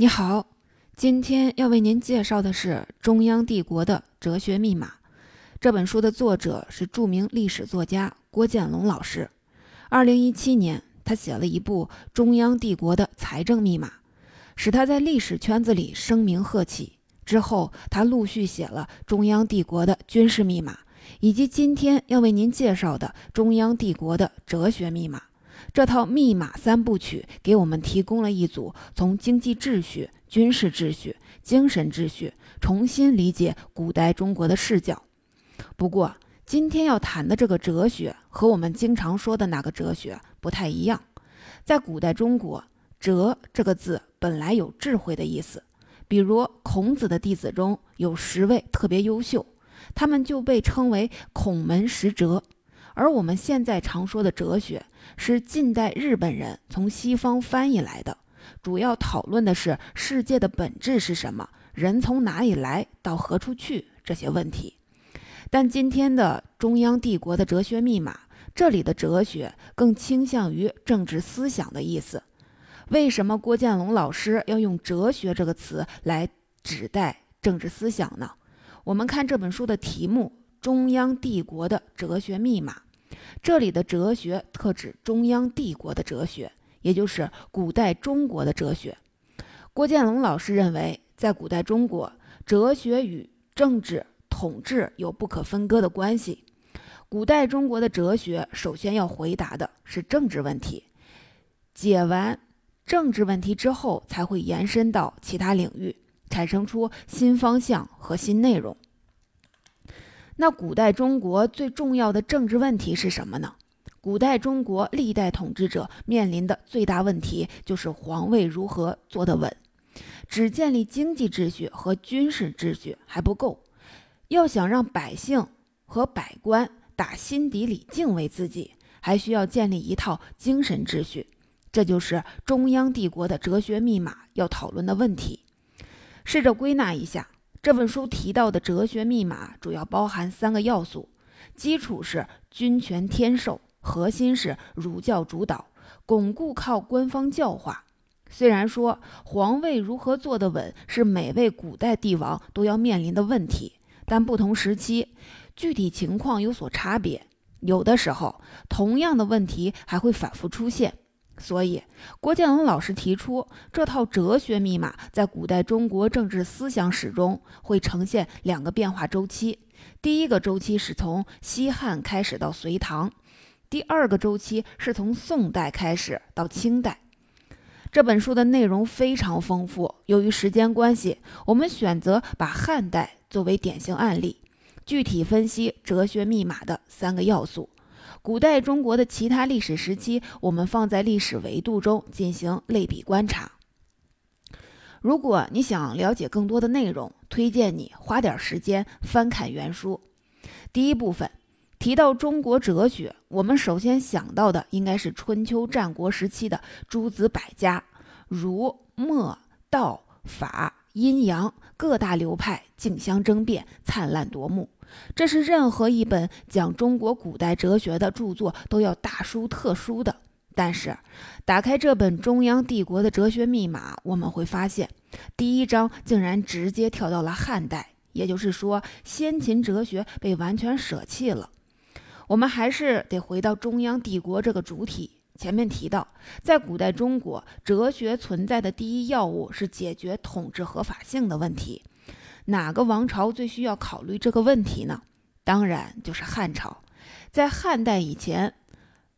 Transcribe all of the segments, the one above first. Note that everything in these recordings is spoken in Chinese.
你好，今天要为您介绍的是《中央帝国的哲学密码》这本书的作者是著名历史作家郭建龙老师。二零一七年，他写了一部《中央帝国的财政密码》，使他在历史圈子里声名鹤起。之后，他陆续写了《中央帝国的军事密码》，以及今天要为您介绍的《中央帝国的哲学密码》。这套密码三部曲给我们提供了一组从经济秩序、军事秩序、精神秩序重新理解古代中国的视角。不过，今天要谈的这个哲学和我们经常说的那个哲学不太一样。在古代中国，“哲”这个字本来有智慧的意思，比如孔子的弟子中有十位特别优秀，他们就被称为“孔门十哲”。而我们现在常说的哲学，是近代日本人从西方翻译来的，主要讨论的是世界的本质是什么，人从哪里来到何处去这些问题。但今天的中央帝国的哲学密码，这里的哲学更倾向于政治思想的意思。为什么郭建龙老师要用“哲学”这个词来指代政治思想呢？我们看这本书的题目：《中央帝国的哲学密码》。这里的哲学特指中央帝国的哲学，也就是古代中国的哲学。郭建龙老师认为，在古代中国，哲学与政治统治有不可分割的关系。古代中国的哲学首先要回答的是政治问题，解完政治问题之后，才会延伸到其他领域，产生出新方向和新内容。那古代中国最重要的政治问题是什么呢？古代中国历代统治者面临的最大问题就是皇位如何坐得稳。只建立经济秩序和军事秩序还不够，要想让百姓和百官打心底里敬畏自己，还需要建立一套精神秩序。这就是中央帝国的哲学密码要讨论的问题。试着归纳一下。这本书提到的哲学密码主要包含三个要素：基础是君权天授，核心是儒教主导，巩固靠官方教化。虽然说皇位如何坐得稳是每位古代帝王都要面临的问题，但不同时期具体情况有所差别，有的时候同样的问题还会反复出现。所以，郭建龙老师提出，这套哲学密码在古代中国政治思想史中会呈现两个变化周期。第一个周期是从西汉开始到隋唐，第二个周期是从宋代开始到清代。这本书的内容非常丰富，由于时间关系，我们选择把汉代作为典型案例，具体分析哲学密码的三个要素。古代中国的其他历史时期，我们放在历史维度中进行类比观察。如果你想了解更多的内容，推荐你花点时间翻看原书。第一部分提到中国哲学，我们首先想到的应该是春秋战国时期的诸子百家，儒、墨、道、法、阴阳各大流派竞相争辩，灿烂夺目。这是任何一本讲中国古代哲学的著作都要大书特书的。但是，打开这本中央帝国的哲学密码，我们会发现，第一章竟然直接跳到了汉代，也就是说，先秦哲学被完全舍弃了。我们还是得回到中央帝国这个主体。前面提到，在古代中国，哲学存在的第一要务是解决统治合法性的问题。哪个王朝最需要考虑这个问题呢？当然就是汉朝。在汉代以前，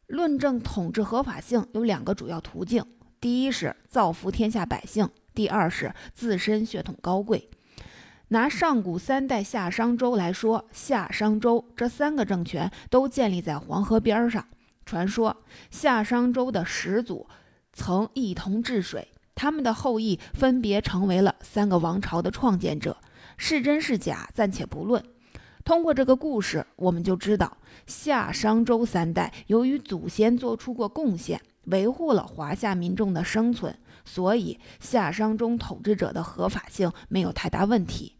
论证统治合法性有两个主要途径：第一是造福天下百姓；第二是自身血统高贵。拿上古三代夏商周来说，夏商周这三个政权都建立在黄河边上。传说夏商周的始祖曾一同治水，他们的后裔分别成为了三个王朝的创建者。是真是假，暂且不论。通过这个故事，我们就知道夏商周三代由于祖先做出过贡献，维护了华夏民众的生存，所以夏商周统治者的合法性没有太大问题。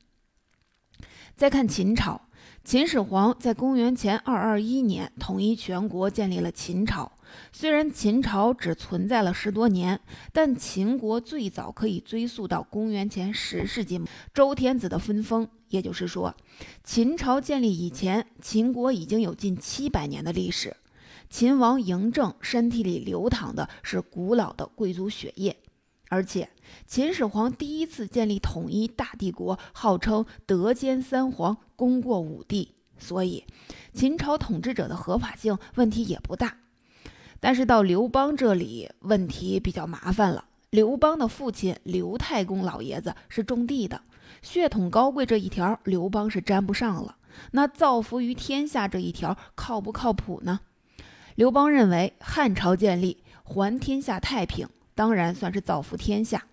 再看秦朝，秦始皇在公元前二二一年统一全国，建立了秦朝。虽然秦朝只存在了十多年，但秦国最早可以追溯到公元前十世纪周天子的分封。也就是说，秦朝建立以前，秦国已经有近七百年的历史。秦王嬴政身体里流淌的是古老的贵族血液，而且秦始皇第一次建立统一大帝国，号称德兼三皇，功过五帝，所以秦朝统治者的合法性问题也不大。但是到刘邦这里，问题比较麻烦了。刘邦的父亲刘太公老爷子是种地的。血统高贵这一条，刘邦是沾不上了。那造福于天下这一条，靠不靠谱呢？刘邦认为，汉朝建立，还天下太平，当然算是造福天下。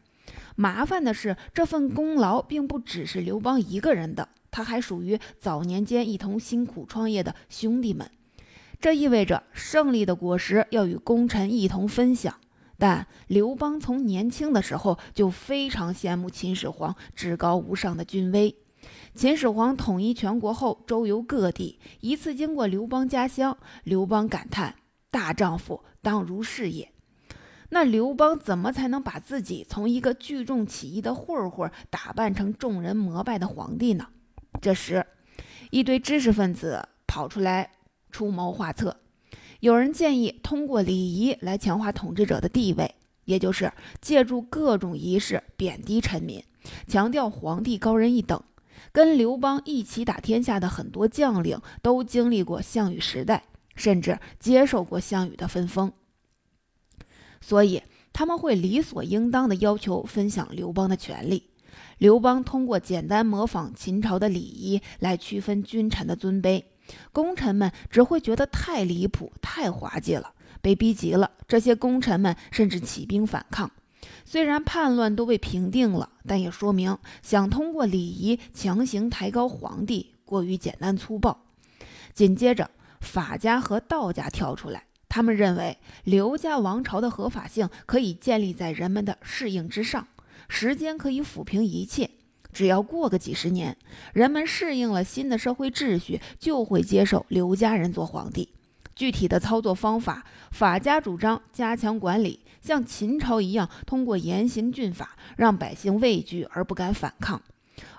麻烦的是，这份功劳并不只是刘邦一个人的，他还属于早年间一同辛苦创业的兄弟们。这意味着，胜利的果实要与功臣一同分享。但刘邦从年轻的时候就非常羡慕秦始皇至高无上的军威。秦始皇统一全国后，周游各地，一次经过刘邦家乡，刘邦感叹：“大丈夫当如是也。”那刘邦怎么才能把自己从一个聚众起义的混混打扮成众人膜拜的皇帝呢？这时，一堆知识分子跑出来出谋划策。有人建议通过礼仪来强化统治者的地位，也就是借助各种仪式贬低臣民，强调皇帝高人一等。跟刘邦一起打天下的很多将领都经历过项羽时代，甚至接受过项羽的分封，所以他们会理所应当的要求分享刘邦的权利。刘邦通过简单模仿秦朝的礼仪来区分君臣的尊卑。功臣们只会觉得太离谱、太滑稽了，被逼急了，这些功臣们甚至起兵反抗。虽然叛乱都被平定了，但也说明想通过礼仪强行抬高皇帝过于简单粗暴。紧接着，法家和道家跳出来，他们认为刘家王朝的合法性可以建立在人们的适应之上，时间可以抚平一切。只要过个几十年，人们适应了新的社会秩序，就会接受刘家人做皇帝。具体的操作方法，法家主张加强管理，像秦朝一样，通过严刑峻法，让百姓畏惧而不敢反抗；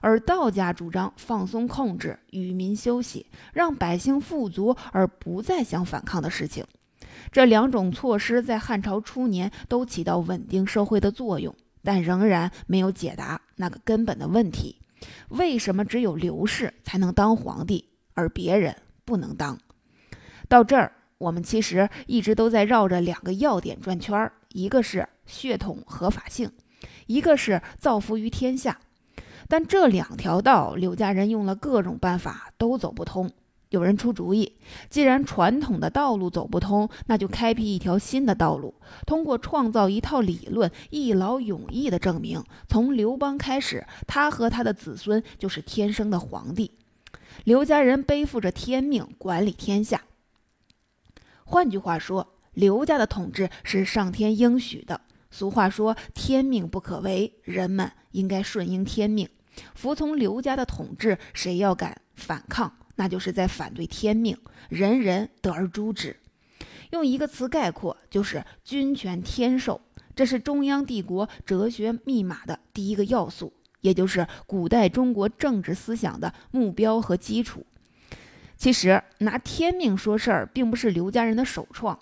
而道家主张放松控制，与民休息，让百姓富足而不再想反抗的事情。这两种措施在汉朝初年都起到稳定社会的作用。但仍然没有解答那个根本的问题：为什么只有刘氏才能当皇帝，而别人不能当？到这儿，我们其实一直都在绕着两个要点转圈儿，一个是血统合法性，一个是造福于天下。但这两条道，刘家人用了各种办法都走不通。有人出主意，既然传统的道路走不通，那就开辟一条新的道路，通过创造一套理论，一劳永逸地证明，从刘邦开始，他和他的子孙就是天生的皇帝。刘家人背负着天命管理天下。换句话说，刘家的统治是上天应许的。俗话说“天命不可违”，人们应该顺应天命，服从刘家的统治。谁要敢反抗？那就是在反对天命，人人得而诛之。用一个词概括，就是君权天授。这是中央帝国哲学密码的第一个要素，也就是古代中国政治思想的目标和基础。其实，拿天命说事儿，并不是刘家人的首创。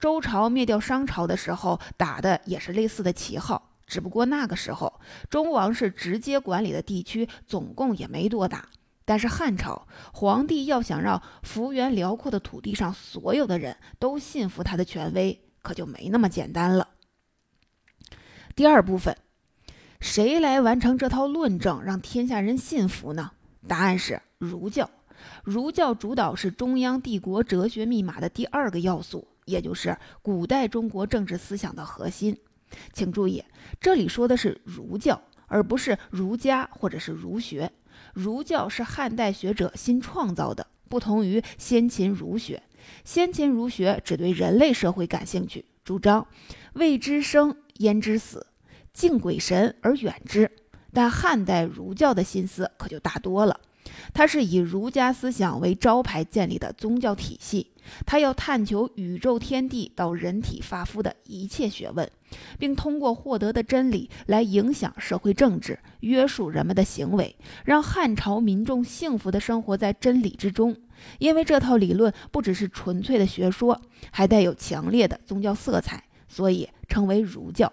周朝灭掉商朝的时候，打的也是类似的旗号，只不过那个时候周王室直接管理的地区总共也没多大。但是汉朝皇帝要想让幅员辽阔的土地上所有的人都信服他的权威，可就没那么简单了。第二部分，谁来完成这套论证，让天下人信服呢？答案是儒教。儒教主导是中央帝国哲学密码的第二个要素，也就是古代中国政治思想的核心。请注意，这里说的是儒教，而不是儒家或者是儒学。儒教是汉代学者新创造的，不同于先秦儒学。先秦儒学只对人类社会感兴趣，主张未知生焉知死，敬鬼神而远之。但汉代儒教的心思可就大多了，它是以儒家思想为招牌建立的宗教体系。它要探求宇宙天地到人体发肤的一切学问，并通过获得的真理来影响社会政治，约束人们的行为，让汉朝民众幸福地生活在真理之中。因为这套理论不只是纯粹的学说，还带有强烈的宗教色彩，所以称为儒教。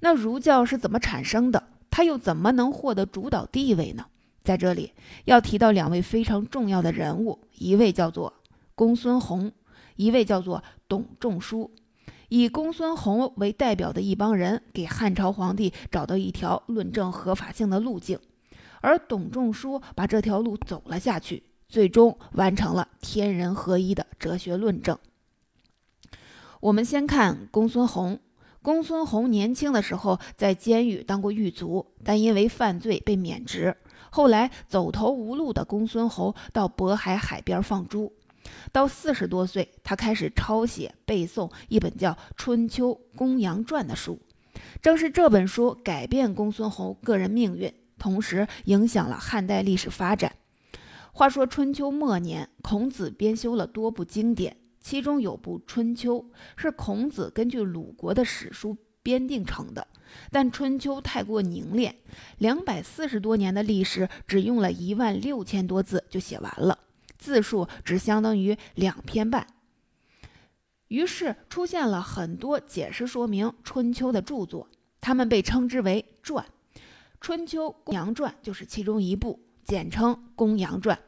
那儒教是怎么产生的？它又怎么能获得主导地位呢？在这里要提到两位非常重要的人物，一位叫做公孙弘，一位叫做董仲舒。以公孙弘为代表的一帮人，给汉朝皇帝找到一条论证合法性的路径，而董仲舒把这条路走了下去，最终完成了天人合一的哲学论证。我们先看公孙弘。公孙弘年轻的时候在监狱当过狱卒，但因为犯罪被免职。后来走投无路的公孙侯到渤海海边放猪。到四十多岁，他开始抄写背诵一本叫《春秋公羊传》的书。正是这本书改变公孙侯个人命运，同时影响了汉代历史发展。话说春秋末年，孔子编修了多部经典。其中有部《春秋》，是孔子根据鲁国的史书编定成的，但《春秋》太过凝练，两百四十多年的历史只用了一万六千多字就写完了，字数只相当于两篇半。于是出现了很多解释说明《春秋》的著作，他们被称之为传，《春秋公羊传》就是其中一部，简称《公羊传》。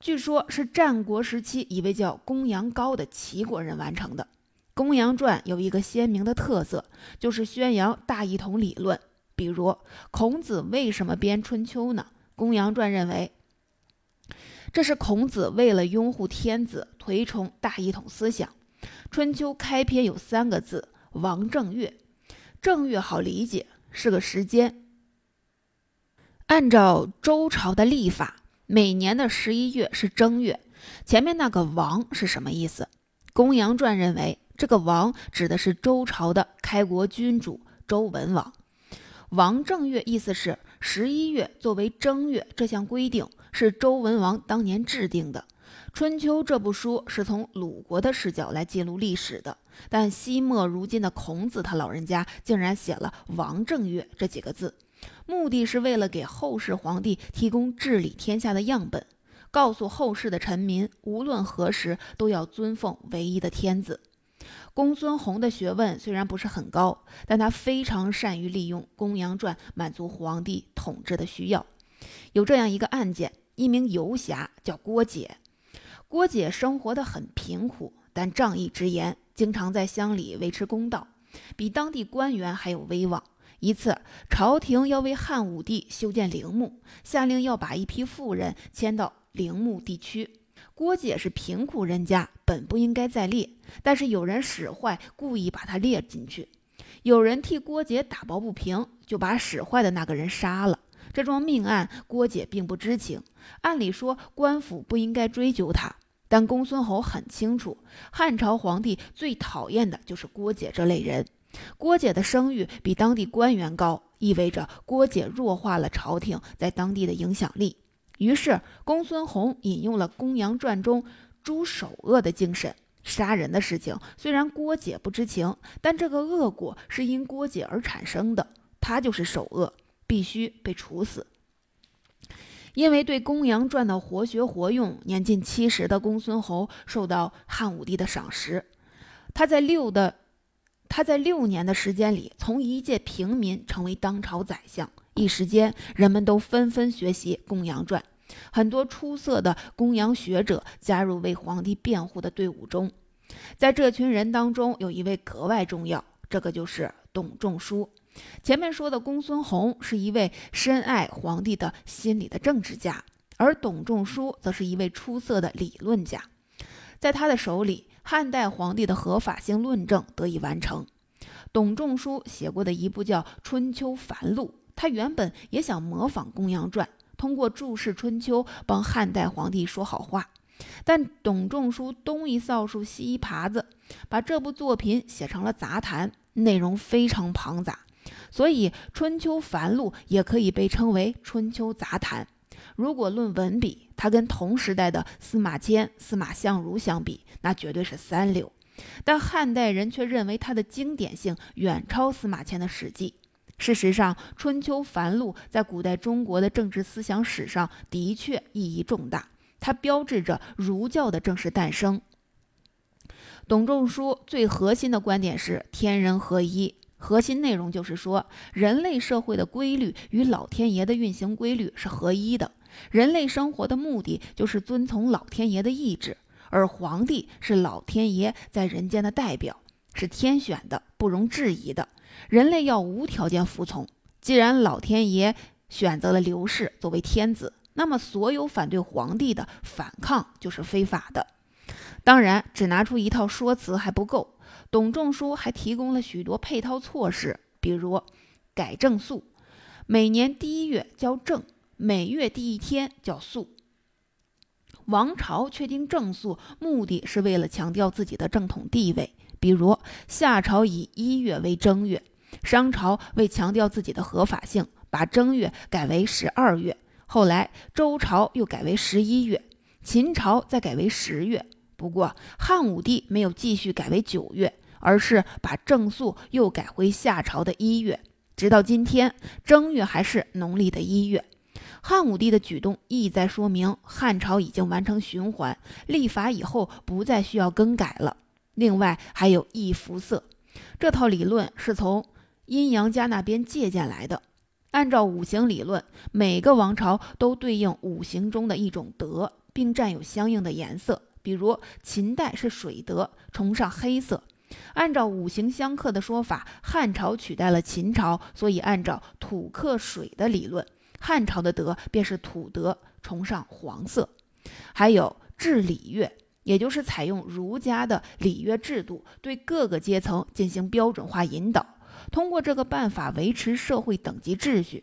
据说，是战国时期一位叫公羊高的齐国人完成的。《公羊传》有一个鲜明的特色，就是宣扬大一统理论。比如，孔子为什么编《春秋》呢？《公羊传》认为，这是孔子为了拥护天子，推崇大一统思想。《春秋》开篇有三个字：“王正月”，正月好理解，是个时间。按照周朝的历法。每年的十一月是正月，前面那个王是什么意思？公羊传认为，这个王指的是周朝的开国君主周文王。王正月意思是十一月作为正月，这项规定是周文王当年制定的。《春秋》这部书是从鲁国的视角来记录历史的，但西末如今的孔子他老人家竟然写了“王正月”这几个字。目的是为了给后世皇帝提供治理天下的样本，告诉后世的臣民，无论何时都要尊奉唯一的天子。公孙弘的学问虽然不是很高，但他非常善于利用《公羊传》满足皇帝统治的需要。有这样一个案件：一名游侠叫郭解，郭解生活的很贫苦，但仗义直言，经常在乡里维持公道，比当地官员还有威望。一次，朝廷要为汉武帝修建陵墓，下令要把一批富人迁到陵墓地区。郭解是贫苦人家，本不应该在列，但是有人使坏，故意把他列进去。有人替郭解打抱不平，就把使坏的那个人杀了。这桩命案，郭解并不知情。按理说，官府不应该追究他，但公孙侯很清楚，汉朝皇帝最讨厌的就是郭解这类人。郭解的声誉比当地官员高，意味着郭解弱化了朝廷在当地的影响力。于是，公孙弘引用了《公羊传》中诛首恶的精神。杀人的事情虽然郭解不知情，但这个恶果是因郭解而产生的，他就是首恶，必须被处死。因为对《公羊传》的活学活用，年近七十的公孙侯受到汉武帝的赏识。他在六的。他在六年的时间里，从一介平民成为当朝宰相，一时间人们都纷纷学习《公羊传》，很多出色的公羊学者加入为皇帝辩护的队伍中。在这群人当中，有一位格外重要，这个就是董仲舒。前面说的公孙弘是一位深爱皇帝的心理的政治家，而董仲舒则是一位出色的理论家，在他的手里。汉代皇帝的合法性论证得以完成。董仲舒写过的一部叫《春秋繁露》，他原本也想模仿《公羊传》，通过注释《春秋》帮汉代皇帝说好话。但董仲舒东一扫帚，西一耙子，把这部作品写成了杂谈，内容非常庞杂，所以《春秋繁露》也可以被称为《春秋杂谈》。如果论文笔，他跟同时代的司马迁、司马相如相比，那绝对是三流。但汉代人却认为他的经典性远超司马迁的《史记》。事实上，《春秋繁露》在古代中国的政治思想史上的确意义重大，它标志着儒教的正式诞生。董仲舒最核心的观点是天人合一，核心内容就是说，人类社会的规律与老天爷的运行规律是合一的，人类生活的目的就是遵从老天爷的意志，而皇帝是老天爷在人间的代表，是天选的，不容置疑的。人类要无条件服从。既然老天爷选择了刘氏作为天子，那么所有反对皇帝的反抗就是非法的。当然，只拿出一套说辞还不够。董仲舒还提供了许多配套措施，比如改正肃，每年第一月叫正，每月第一天叫肃。王朝确定正肃，目的是为了强调自己的正统地位。比如夏朝以一月为正月，商朝为强调自己的合法性，把正月改为十二月。后来周朝又改为十一月，秦朝再改为十月。不过汉武帝没有继续改为九月，而是把正肃又改回夏朝的一月。直到今天，正月还是农历的一月。汉武帝的举动意在说明汉朝已经完成循环，立法以后不再需要更改了。另外还有易服色，这套理论是从阴阳家那边借鉴来的。按照五行理论，每个王朝都对应五行中的一种德，并占有相应的颜色。比如秦代是水德，崇尚黑色。按照五行相克的说法，汉朝取代了秦朝，所以按照土克水的理论，汉朝的德便是土德，崇尚黄色。还有治礼乐。也就是采用儒家的礼乐制度，对各个阶层进行标准化引导，通过这个办法维持社会等级秩序。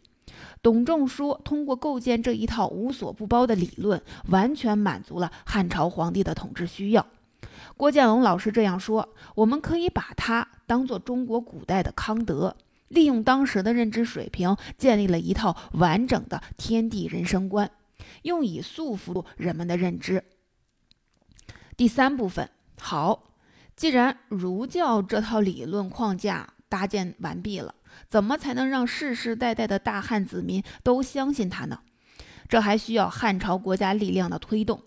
董仲舒通过构建这一套无所不包的理论，完全满足了汉朝皇帝的统治需要。郭建龙老师这样说：“我们可以把它当做中国古代的康德，利用当时的认知水平，建立了一套完整的天地人生观，用以束缚人们的认知。”第三部分，好，既然儒教这套理论框架搭建完毕了，怎么才能让世世代代的大汉子民都相信它呢？这还需要汉朝国家力量的推动，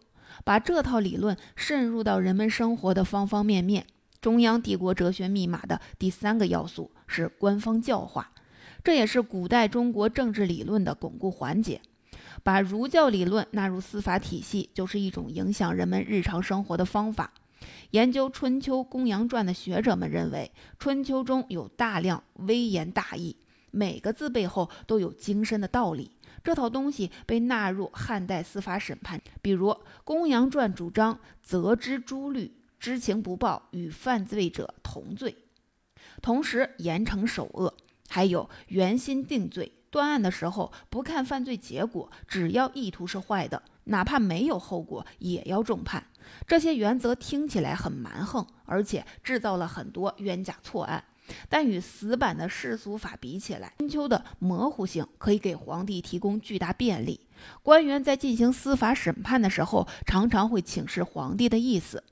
把这套理论渗入到人们生活的方方面面。中央帝国哲学密码的第三个要素是官方教化，这也是古代中国政治理论的巩固环节。把儒教理论纳入司法体系，就是一种影响人们日常生活的方法。研究《春秋》《公羊传》的学者们认为，《春秋》中有大量微言大义，每个字背后都有精深的道理。这套东西被纳入汉代司法审判，比如《公羊传》主张责之诸律，知情不报与犯罪者同罪，同时严惩首恶，还有原心定罪。断案的时候不看犯罪结果，只要意图是坏的，哪怕没有后果也要重判。这些原则听起来很蛮横，而且制造了很多冤假错案。但与死板的世俗法比起来，春秋的模糊性可以给皇帝提供巨大便利。官员在进行司法审判的时候，常常会请示皇帝的意思，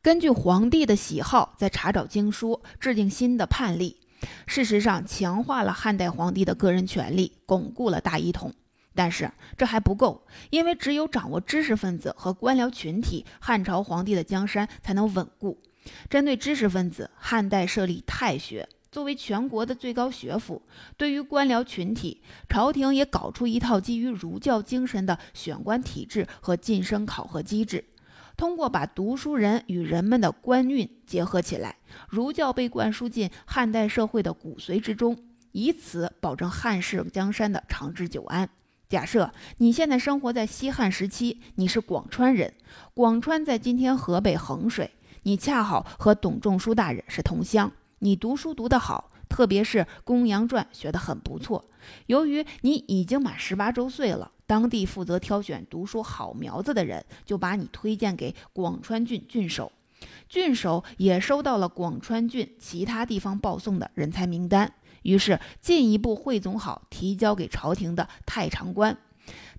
根据皇帝的喜好再查找经书，制定新的判例。事实上，强化了汉代皇帝的个人权利，巩固了大一统。但是这还不够，因为只有掌握知识分子和官僚群体，汉朝皇帝的江山才能稳固。针对知识分子，汉代设立太学，作为全国的最高学府；对于官僚群体，朝廷也搞出一套基于儒教精神的选官体制和晋升考核机制。通过把读书人与人们的官运结合起来，儒教被灌输进汉代社会的骨髓之中，以此保证汉室江山的长治久安。假设你现在生活在西汉时期，你是广川人，广川在今天河北衡水，你恰好和董仲舒大人是同乡，你读书读得好，特别是《公羊传》学得很不错。由于你已经满十八周岁了。当地负责挑选读书好苗子的人，就把你推荐给广川郡郡守，郡守也收到了广川郡其他地方报送的人才名单，于是进一步汇总好，提交给朝廷的太常官。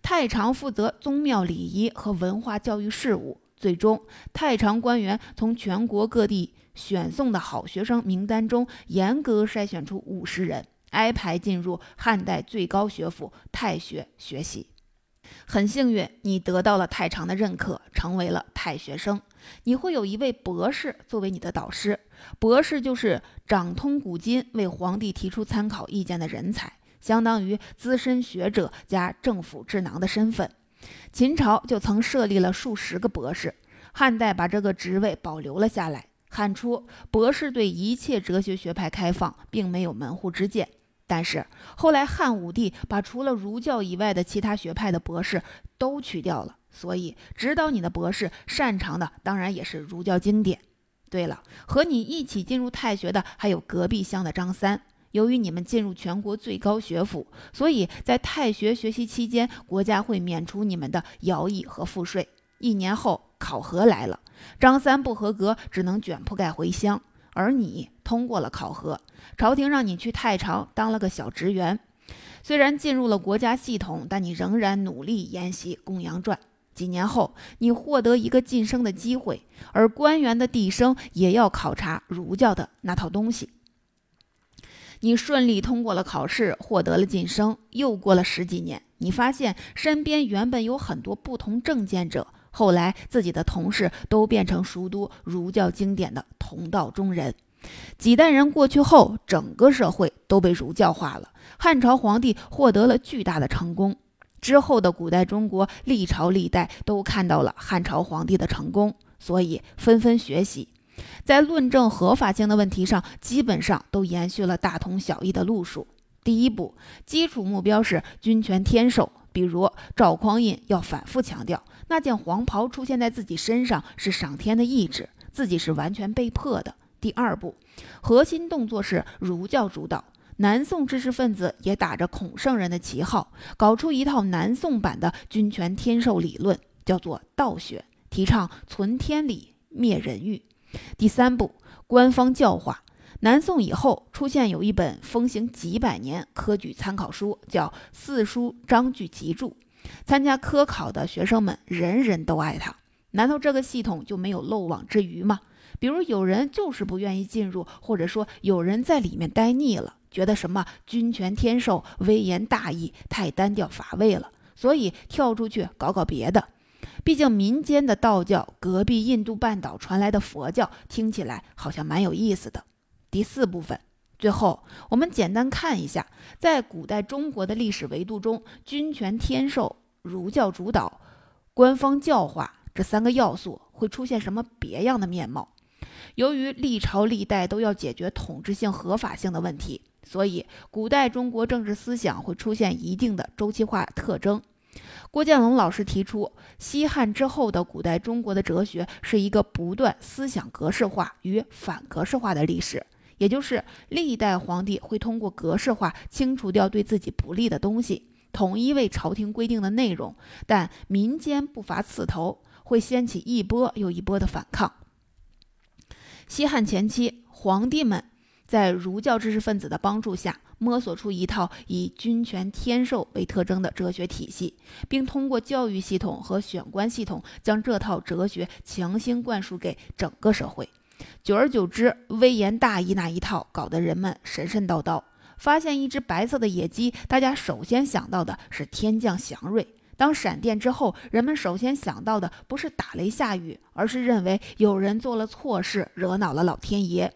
太常负责宗庙礼仪和文化教育事务。最终，太常官员从全国各地选送的好学生名单中，严格筛选出五十人，安排进入汉代最高学府太学学习。很幸运，你得到了太常的认可，成为了太学生。你会有一位博士作为你的导师，博士就是掌通古今、为皇帝提出参考意见的人才，相当于资深学者加政府智囊的身份。秦朝就曾设立了数十个博士，汉代把这个职位保留了下来。汉初，博士对一切哲学学派开放，并没有门户之见。但是后来汉武帝把除了儒教以外的其他学派的博士都去掉了，所以指导你的博士擅长的当然也是儒教经典。对了，和你一起进入太学的还有隔壁乡的张三。由于你们进入全国最高学府，所以在太学学习期间，国家会免除你们的徭役和赋税。一年后考核来了，张三不合格，只能卷铺盖回乡。而你通过了考核，朝廷让你去太常当了个小职员。虽然进入了国家系统，但你仍然努力研习《公羊传》。几年后，你获得一个晋升的机会，而官员的递升也要考察儒教的那套东西。你顺利通过了考试，获得了晋升。又过了十几年，你发现身边原本有很多不同政见者。后来，自己的同事都变成熟读儒教经典的同道中人。几代人过去后，整个社会都被儒教化了。汉朝皇帝获得了巨大的成功。之后的古代中国，历朝历代都看到了汉朝皇帝的成功，所以纷纷学习。在论证合法性的问题上，基本上都延续了大同小异的路数。第一步，基础目标是君权天授，比如赵匡胤要反复强调。那件黄袍出现在自己身上是上天的意志，自己是完全被迫的。第二步，核心动作是儒教主导。南宋知识分子也打着孔圣人的旗号，搞出一套南宋版的君权天授理论，叫做道学，提倡存天理，灭人欲。第三步，官方教化。南宋以后出现有一本风行几百年科举参考书，叫《四书章句集注》。参加科考的学生们人人都爱他，难道这个系统就没有漏网之鱼吗？比如有人就是不愿意进入，或者说有人在里面待腻了，觉得什么君权天授、威严大义太单调乏味了，所以跳出去搞搞别的。毕竟民间的道教，隔壁印度半岛传来的佛教，听起来好像蛮有意思的。第四部分。最后，我们简单看一下，在古代中国的历史维度中，君权天授、儒教主导、官方教化这三个要素会出现什么别样的面貌。由于历朝历代都要解决统治性、合法性的问题，所以古代中国政治思想会出现一定的周期化特征。郭建龙老师提出，西汉之后的古代中国的哲学是一个不断思想格式化与反格式化的历史。也就是历代皇帝会通过格式化清除掉对自己不利的东西，统一为朝廷规定的内容，但民间不乏刺头，会掀起一波又一波的反抗。西汉前期，皇帝们在儒教知识分子的帮助下，摸索出一套以君权天授为特征的哲学体系，并通过教育系统和选官系统，将这套哲学强行灌输给整个社会。久而久之，微言大义那一套搞得人们神神叨叨。发现一只白色的野鸡，大家首先想到的是天降祥瑞。当闪电之后，人们首先想到的不是打雷下雨，而是认为有人做了错事，惹恼了老天爷。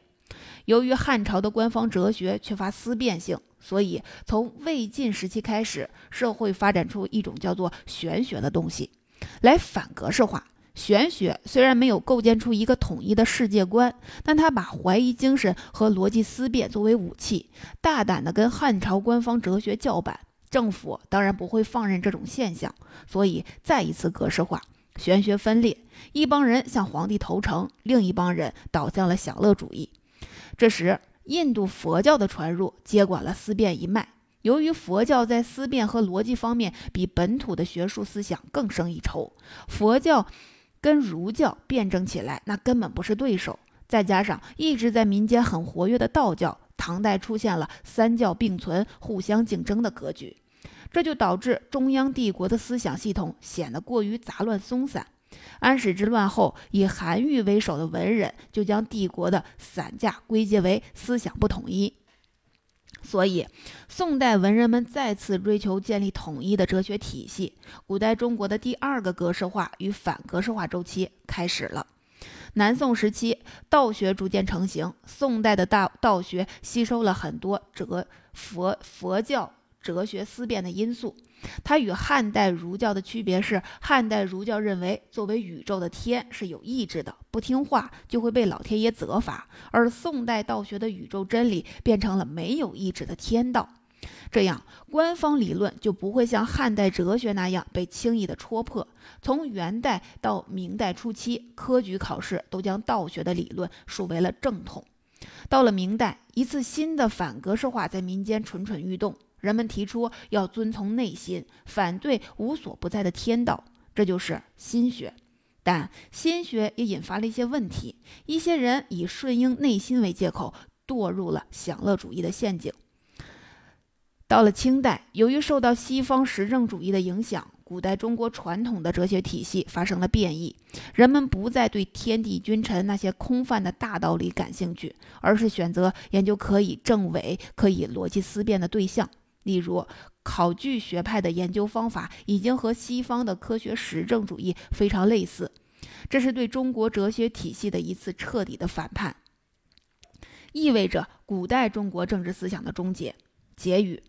由于汉朝的官方哲学缺乏思辨性，所以从魏晋时期开始，社会发展出一种叫做玄学的东西，来反格式化。玄学虽然没有构建出一个统一的世界观，但他把怀疑精神和逻辑思辨作为武器，大胆地跟汉朝官方哲学叫板。政府当然不会放任这种现象，所以再一次格式化，玄学分裂，一帮人向皇帝投诚，另一帮人倒向了享乐主义。这时，印度佛教的传入接管了思辨一脉。由于佛教在思辨和逻辑方面比本土的学术思想更胜一筹，佛教。跟儒教辩证起来，那根本不是对手。再加上一直在民间很活跃的道教，唐代出现了三教并存、互相竞争的格局。这就导致中央帝国的思想系统显得过于杂乱松散。安史之乱后，以韩愈为首的文人就将帝国的散架归结为思想不统一。所以，宋代文人们再次追求建立统一的哲学体系，古代中国的第二个格式化与反格式化周期开始了。南宋时期，道学逐渐成型，宋代的道道学吸收了很多哲佛佛教哲学思辨的因素。它与汉代儒教的区别是，汉代儒教认为作为宇宙的天是有意志的，不听话就会被老天爷责罚；而宋代道学的宇宙真理变成了没有意志的天道，这样官方理论就不会像汉代哲学那样被轻易的戳破。从元代到明代初期，科举考试都将道学的理论树为了正统。到了明代，一次新的反格式化在民间蠢蠢欲动。人们提出要遵从内心，反对无所不在的天道，这就是心学。但心学也引发了一些问题，一些人以顺应内心为借口，堕入了享乐主义的陷阱。到了清代，由于受到西方实证主义的影响，古代中国传统的哲学体系发生了变异，人们不再对天地君臣那些空泛的大道理感兴趣，而是选择研究可以证伪、可以逻辑思辨的对象。例如，考据学派的研究方法已经和西方的科学实证主义非常类似，这是对中国哲学体系的一次彻底的反叛，意味着古代中国政治思想的终结。结语：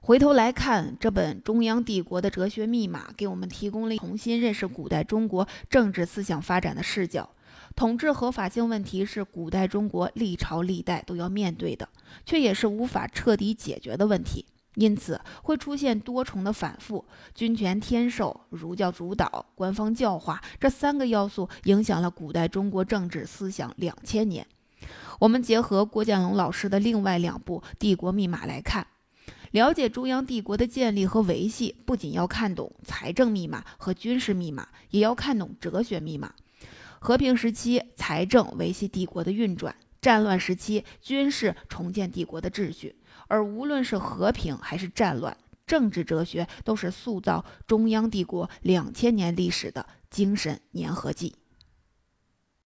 回头来看，这本《中央帝国的哲学密码》给我们提供了重新认识古代中国政治思想发展的视角。统治合法性问题是古代中国历朝历代都要面对的，却也是无法彻底解决的问题，因此会出现多重的反复。君权天授、儒教主导、官方教化这三个要素影响了古代中国政治思想两千年。我们结合郭建龙老师的另外两部《帝国密码》来看，了解中央帝国的建立和维系，不仅要看懂财政密码和军事密码，也要看懂哲学密码。和平时期，财政维系帝国的运转；战乱时期，军事重建帝国的秩序。而无论是和平还是战乱，政治哲学都是塑造中央帝国两千年历史的精神粘合剂。